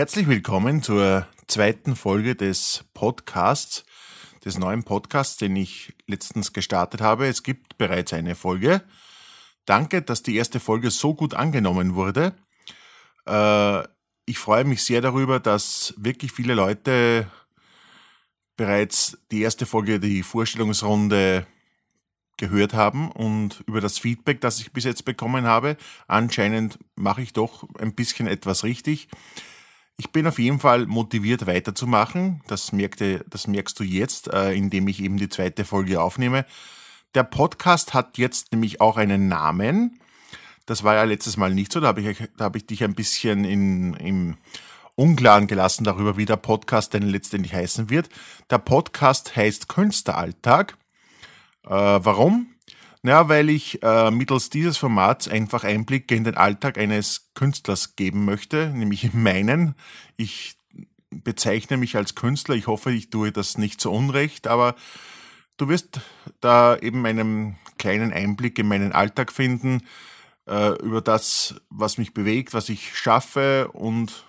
Herzlich willkommen zur zweiten Folge des Podcasts, des neuen Podcasts, den ich letztens gestartet habe. Es gibt bereits eine Folge. Danke, dass die erste Folge so gut angenommen wurde. Äh, ich freue mich sehr darüber, dass wirklich viele Leute bereits die erste Folge, die Vorstellungsrunde gehört haben und über das Feedback, das ich bis jetzt bekommen habe. Anscheinend mache ich doch ein bisschen etwas richtig. Ich bin auf jeden Fall motiviert weiterzumachen. Das, merkte, das merkst du jetzt, äh, indem ich eben die zweite Folge aufnehme. Der Podcast hat jetzt nämlich auch einen Namen. Das war ja letztes Mal nicht so. Da habe ich, da hab ich dich ein bisschen in, im Unklaren gelassen darüber, wie der Podcast denn letztendlich heißen wird. Der Podcast heißt Künstleralltag. Äh, warum? Naja, weil ich äh, mittels dieses Formats einfach Einblicke in den Alltag eines Künstlers geben möchte, nämlich in meinen. Ich bezeichne mich als Künstler. Ich hoffe, ich tue das nicht zu Unrecht, aber du wirst da eben einen kleinen Einblick in meinen Alltag finden, äh, über das, was mich bewegt, was ich schaffe und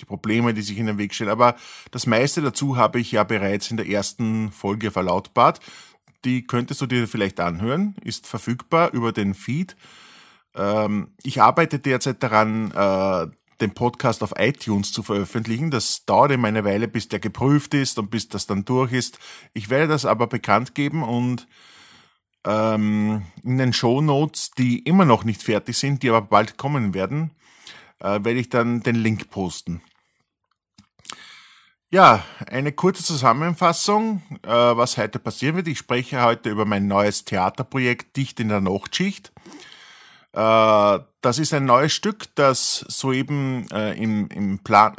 die Probleme, die sich in den Weg stellen. Aber das meiste dazu habe ich ja bereits in der ersten Folge verlautbart die könntest du dir vielleicht anhören, ist verfügbar über den Feed. Ähm, ich arbeite derzeit daran, äh, den Podcast auf iTunes zu veröffentlichen. Das dauert immer eine Weile, bis der geprüft ist und bis das dann durch ist. Ich werde das aber bekannt geben und ähm, in den Show Notes, die immer noch nicht fertig sind, die aber bald kommen werden, äh, werde ich dann den Link posten. Ja, eine kurze Zusammenfassung, äh, was heute passieren wird. Ich spreche heute über mein neues Theaterprojekt Dicht in der Nachtschicht. Äh, das ist ein neues Stück, das soeben äh, im, im Plan,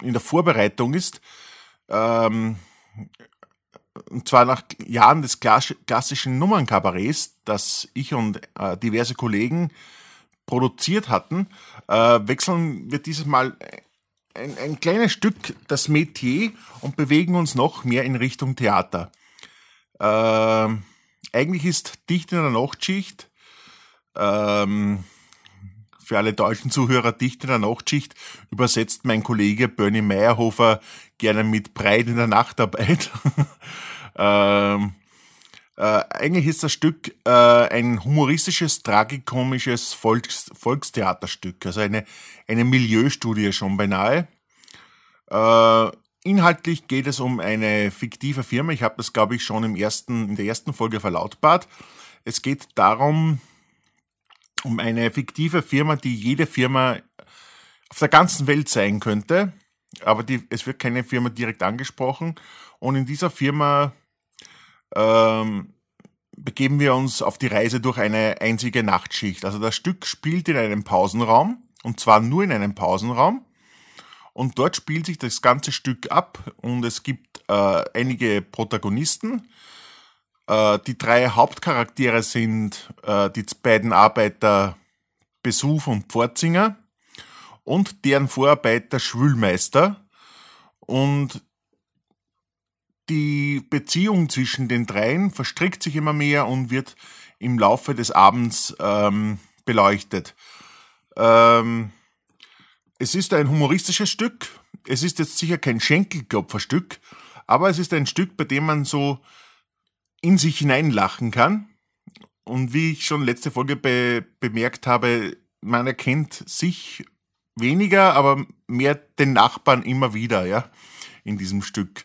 in der Vorbereitung ist. Ähm, und zwar nach Jahren des klassischen Nummernkabarets, das ich und diverse Kollegen produziert hatten, wechseln wir dieses Mal ein, ein kleines Stück das Metier und bewegen uns noch mehr in Richtung Theater. Ähm, eigentlich ist Dicht in der Nachtschicht, ähm, für alle deutschen Zuhörer, Dicht in der Nachtschicht übersetzt mein Kollege Bernie Meyerhofer gerne mit Breit in der Nachtarbeit. ähm, äh, eigentlich ist das Stück äh, ein humoristisches, tragikomisches Volks Volkstheaterstück, also eine, eine Milieustudie schon beinahe. Äh, inhaltlich geht es um eine fiktive Firma. Ich habe das, glaube ich, schon im ersten, in der ersten Folge verlautbart. Es geht darum, um eine fiktive Firma, die jede Firma auf der ganzen Welt sein könnte, aber die, es wird keine Firma direkt angesprochen. Und in dieser Firma ähm, begeben wir uns auf die Reise durch eine einzige Nachtschicht. Also das Stück spielt in einem Pausenraum und zwar nur in einem Pausenraum. Und dort spielt sich das ganze Stück ab und es gibt äh, einige Protagonisten. Äh, die drei Hauptcharaktere sind äh, die beiden Arbeiter Besuf und Pforzinger und deren Vorarbeiter Schwülmeister. Und die Beziehung zwischen den dreien verstrickt sich immer mehr und wird im Laufe des Abends ähm, beleuchtet. Ähm, es ist ein humoristisches Stück. Es ist jetzt sicher kein Schenkelklopferstück, aber es ist ein Stück, bei dem man so in sich hineinlachen kann. Und wie ich schon letzte Folge be bemerkt habe, man erkennt sich weniger, aber mehr den Nachbarn immer wieder, ja, in diesem Stück.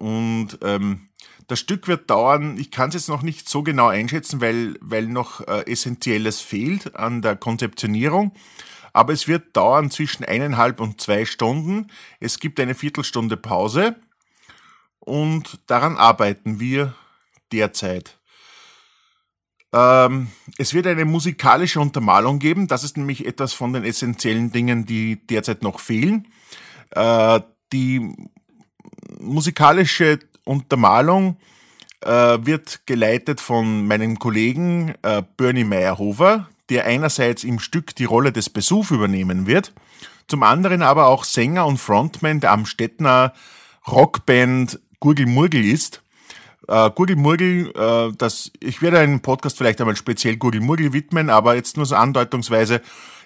Und ähm, das Stück wird dauern, ich kann es jetzt noch nicht so genau einschätzen, weil, weil noch äh, Essentielles fehlt an der Konzeptionierung. Aber es wird dauern zwischen eineinhalb und zwei Stunden. Es gibt eine Viertelstunde Pause und daran arbeiten wir derzeit. Ähm, es wird eine musikalische Untermalung geben. Das ist nämlich etwas von den essentiellen Dingen, die derzeit noch fehlen. Äh, die musikalische Untermalung äh, wird geleitet von meinem Kollegen äh, Bernie Meyerhofer, der einerseits im Stück die Rolle des Besuch übernehmen wird, zum anderen aber auch Sänger und Frontman der Amstettner Rockband Gurgel Murgel ist. Äh, Gurgel Murgel, äh, das, ich werde einen Podcast vielleicht einmal speziell Gurgel Murgel widmen, aber jetzt nur so andeutungsweise,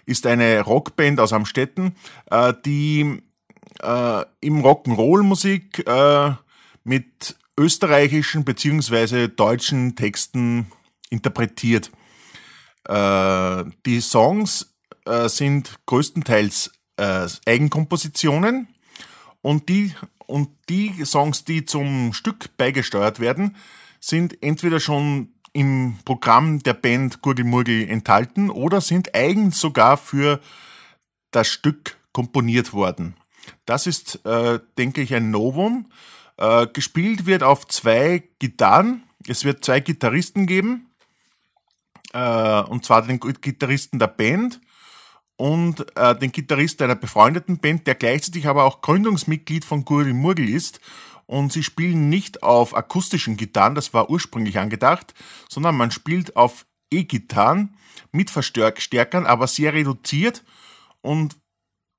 ist eine Rockband aus Amstetten, äh, die äh, im Rock'n'Roll-Musik äh, mit österreichischen beziehungsweise deutschen Texten interpretiert. Äh, die Songs äh, sind größtenteils äh, Eigenkompositionen und die, und die Songs, die zum Stück beigesteuert werden, sind entweder schon im Programm der Band Gurgelmurgel enthalten oder sind eigens sogar für das Stück komponiert worden. Das ist, äh, denke ich, ein Novum. Äh, gespielt wird auf zwei Gitarren. Es wird zwei Gitarristen geben. Äh, und zwar den Gitarristen der Band und äh, den Gitarrist einer befreundeten Band, der gleichzeitig aber auch Gründungsmitglied von Gurri Murgel ist. Und sie spielen nicht auf akustischen Gitarren, das war ursprünglich angedacht, sondern man spielt auf E-Gitarren mit Verstärkern, aber sehr reduziert und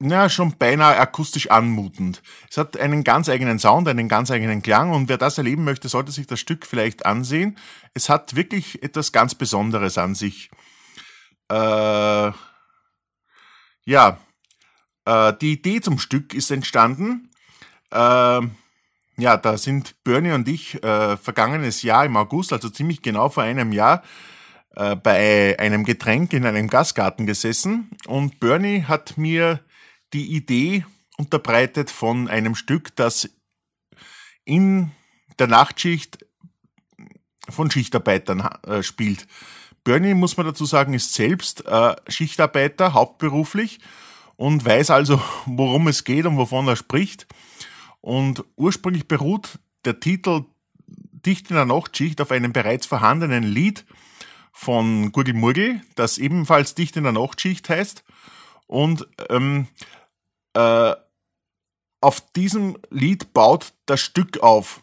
ja, schon beinahe akustisch anmutend. Es hat einen ganz eigenen Sound, einen ganz eigenen Klang und wer das erleben möchte, sollte sich das Stück vielleicht ansehen. Es hat wirklich etwas ganz Besonderes an sich. Äh, ja, äh, die Idee zum Stück ist entstanden. Äh, ja, da sind Bernie und ich äh, vergangenes Jahr im August, also ziemlich genau vor einem Jahr, äh, bei einem Getränk in einem Gastgarten gesessen und Bernie hat mir die Idee unterbreitet von einem Stück, das in der Nachtschicht von Schichtarbeitern äh, spielt. Bernie, muss man dazu sagen, ist selbst äh, Schichtarbeiter, hauptberuflich und weiß also, worum es geht und wovon er spricht. Und ursprünglich beruht der Titel Dicht in der Nachtschicht auf einem bereits vorhandenen Lied von Gurgel Murgel, das ebenfalls Dicht in der Nachtschicht heißt. Und ähm, äh, auf diesem Lied baut das Stück auf.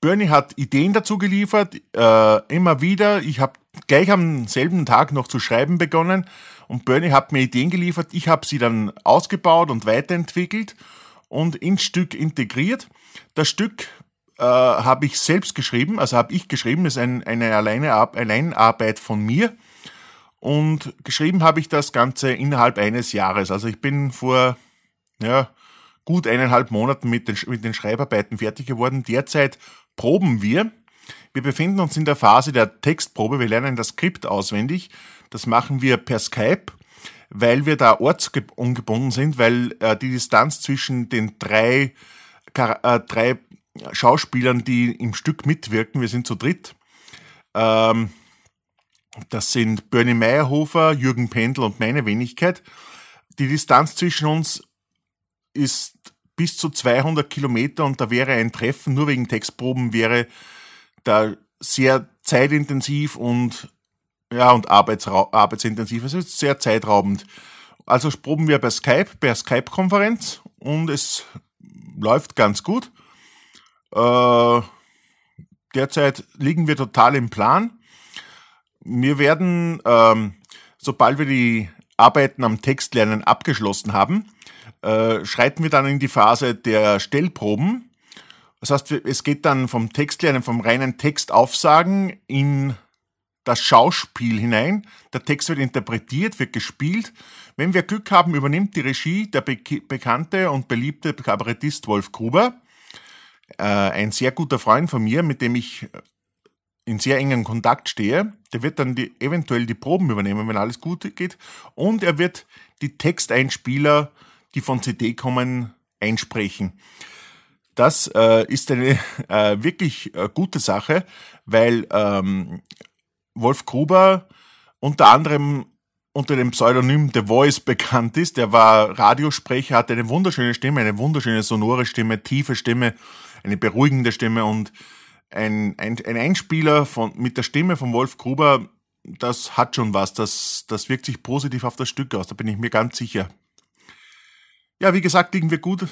Bernie hat Ideen dazu geliefert, äh, immer wieder. Ich habe gleich am selben Tag noch zu schreiben begonnen und Bernie hat mir Ideen geliefert. Ich habe sie dann ausgebaut und weiterentwickelt und ins Stück integriert. Das Stück äh, habe ich selbst geschrieben, also habe ich geschrieben, ist ein, eine Alleine, Alleinarbeit von mir. Und geschrieben habe ich das Ganze innerhalb eines Jahres. Also ich bin vor ja, gut eineinhalb Monaten mit den, mit den Schreibarbeiten fertig geworden. Derzeit proben wir. Wir befinden uns in der Phase der Textprobe. Wir lernen das Skript auswendig. Das machen wir per Skype, weil wir da ortsungebunden sind, weil äh, die Distanz zwischen den drei, äh, drei Schauspielern, die im Stück mitwirken, wir sind zu dritt, ähm, das sind Bernie Meyerhofer, Jürgen Pendel und meine Wenigkeit. Die Distanz zwischen uns ist bis zu 200 Kilometer und da wäre ein Treffen nur wegen Textproben wäre da sehr zeitintensiv und ja und arbeitsintensiv. Es ist sehr zeitraubend. Also proben wir bei Skype, per Skype-Konferenz und es läuft ganz gut. Äh, derzeit liegen wir total im Plan. Wir werden, ähm, sobald wir die Arbeiten am Textlernen abgeschlossen haben, äh, schreiten wir dann in die Phase der Stellproben. Das heißt, es geht dann vom Textlernen, vom reinen Textaufsagen in das Schauspiel hinein. Der Text wird interpretiert, wird gespielt. Wenn wir Glück haben, übernimmt die Regie der be bekannte und beliebte Kabarettist Wolf Gruber, äh, ein sehr guter Freund von mir, mit dem ich in sehr engen Kontakt stehe. Der wird dann die, eventuell die Proben übernehmen, wenn alles gut geht. Und er wird die Texteinspieler die von CD kommen, einsprechen. Das äh, ist eine äh, wirklich äh, gute Sache, weil ähm, Wolf Gruber unter anderem unter dem Pseudonym The Voice bekannt ist. Der war Radiosprecher, hatte eine wunderschöne Stimme, eine wunderschöne sonore Stimme, tiefe Stimme, eine beruhigende Stimme und ein, ein, ein Einspieler von, mit der Stimme von Wolf Gruber, das hat schon was. Das, das wirkt sich positiv auf das Stück aus, da bin ich mir ganz sicher. Ja, wie gesagt, liegen wir gut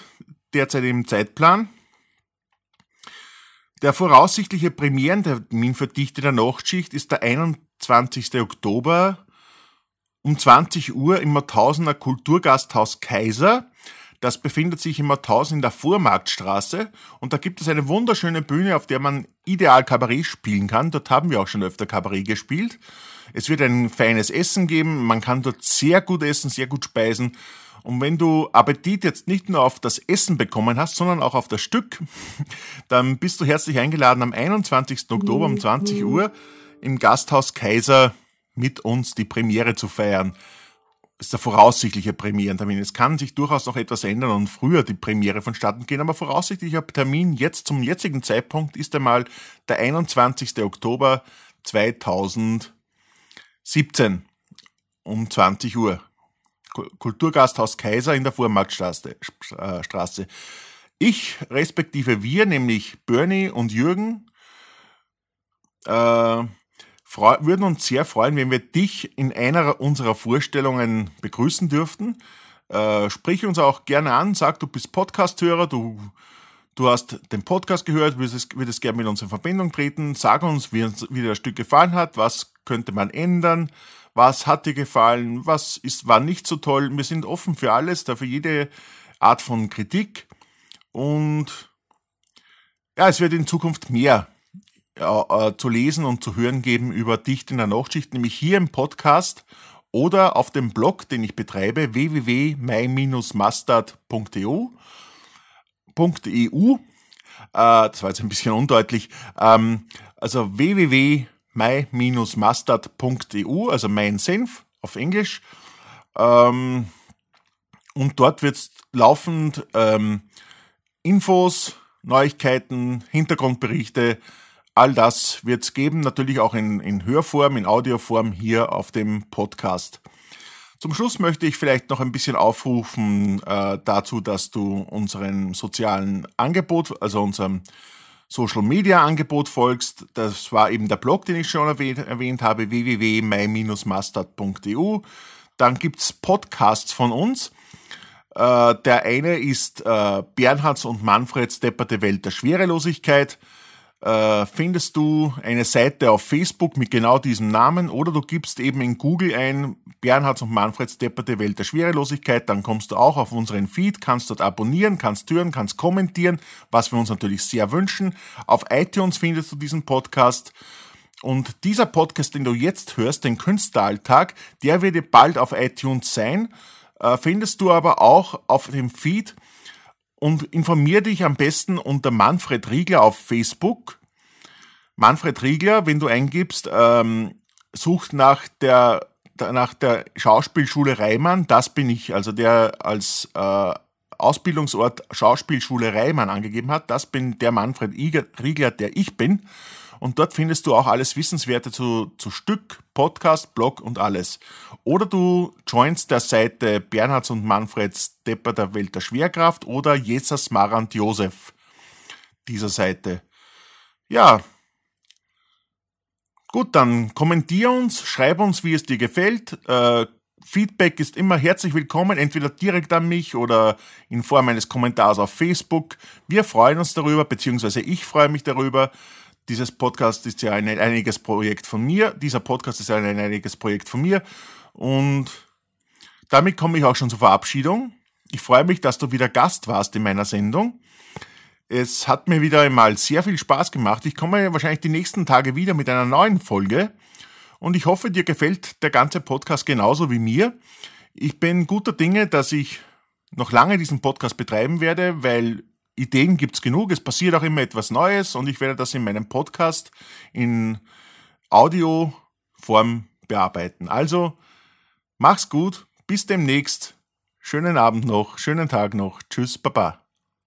derzeit im Zeitplan. Der voraussichtliche Premierentermin für Dichte der Nachtschicht ist der 21. Oktober um 20 Uhr im Mauthausener Kulturgasthaus Kaiser. Das befindet sich im Mauthausen in der Vormarktstraße und da gibt es eine wunderschöne Bühne, auf der man ideal Kabarett spielen kann. Dort haben wir auch schon öfter Kabarett gespielt. Es wird ein feines Essen geben, man kann dort sehr gut essen, sehr gut speisen. Und wenn du Appetit jetzt nicht nur auf das Essen bekommen hast, sondern auch auf das Stück, dann bist du herzlich eingeladen, am 21. Oktober um 20 Uhr im Gasthaus Kaiser mit uns die Premiere zu feiern. Das ist der voraussichtliche Premierentermin. Es kann sich durchaus noch etwas ändern und früher die Premiere vonstatten gehen, aber voraussichtlicher Termin jetzt zum jetzigen Zeitpunkt ist einmal der 21. Oktober 2017 um 20 Uhr. Kulturgasthaus Kaiser in der Vormarktstraße. Äh, ich, respektive wir, nämlich Bernie und Jürgen, äh, würden uns sehr freuen, wenn wir dich in einer unserer Vorstellungen begrüßen dürften. Äh, sprich uns auch gerne an, sag, du bist Podcast-Hörer, du, du hast den Podcast gehört, würdest, würdest gerne mit uns in Verbindung treten, sag uns, wie, wie dir das Stück gefallen hat, was könnte man ändern, was hat dir gefallen, was ist, war nicht so toll. Wir sind offen für alles, da für jede Art von Kritik. Und ja, es wird in Zukunft mehr äh, zu lesen und zu hören geben über Dicht in der Nachtschicht, nämlich hier im Podcast oder auf dem Blog, den ich betreibe, www.my-mustard.eu. .eu. Äh, das war jetzt ein bisschen undeutlich. Ähm, also www my-mustard.eu, also mein Senf auf Englisch. Ähm, und dort wird es laufend ähm, Infos, Neuigkeiten, Hintergrundberichte, all das wird es geben, natürlich auch in, in Hörform, in Audioform hier auf dem Podcast. Zum Schluss möchte ich vielleicht noch ein bisschen aufrufen äh, dazu, dass du unseren sozialen Angebot, also unserem Social Media Angebot folgst. Das war eben der Blog, den ich schon erwähnt, erwähnt habe, www.my-mustard.eu. Dann gibt's Podcasts von uns. Äh, der eine ist äh, Bernhards und Manfreds Depperte Welt der Schwerelosigkeit findest du eine Seite auf Facebook mit genau diesem Namen oder du gibst eben in Google ein Bernhards und Manfreds Depperte Welt der Schwerelosigkeit, dann kommst du auch auf unseren Feed, kannst dort abonnieren, kannst hören, kannst kommentieren, was wir uns natürlich sehr wünschen. Auf iTunes findest du diesen Podcast. Und dieser Podcast, den du jetzt hörst, den Künstleralltag, der wird bald auf iTunes sein, äh, findest du aber auch auf dem Feed und informier dich am besten unter Manfred Riegler auf Facebook. Manfred Riegler, wenn du eingibst, ähm, sucht nach der, nach der Schauspielschule Reimann, das bin ich, also der als äh, Ausbildungsort Schauspielschule Reimann angegeben hat, das bin der Manfred Riegler, der ich bin. Und dort findest du auch alles Wissenswerte zu, zu Stück, Podcast, Blog und alles. Oder du joinst der Seite Bernhards und Manfreds Depper der Welt der Schwerkraft oder Jesus Marant Josef dieser Seite. Ja. Gut, dann kommentier uns, schreib uns, wie es dir gefällt. Äh, Feedback ist immer herzlich willkommen, entweder direkt an mich oder in Form eines Kommentars auf Facebook. Wir freuen uns darüber, beziehungsweise ich freue mich darüber. Dieses Podcast ist ja ein einiges Projekt von mir. Dieser Podcast ist ja ein einiges Projekt von mir. Und damit komme ich auch schon zur Verabschiedung. Ich freue mich, dass du wieder Gast warst in meiner Sendung. Es hat mir wieder einmal sehr viel Spaß gemacht. Ich komme wahrscheinlich die nächsten Tage wieder mit einer neuen Folge. Und ich hoffe, dir gefällt der ganze Podcast genauso wie mir. Ich bin guter Dinge, dass ich noch lange diesen Podcast betreiben werde, weil Ideen gibt's genug, es passiert auch immer etwas Neues und ich werde das in meinem Podcast in Audioform bearbeiten. Also mach's gut, bis demnächst. Schönen Abend noch, schönen Tag noch. Tschüss, Baba.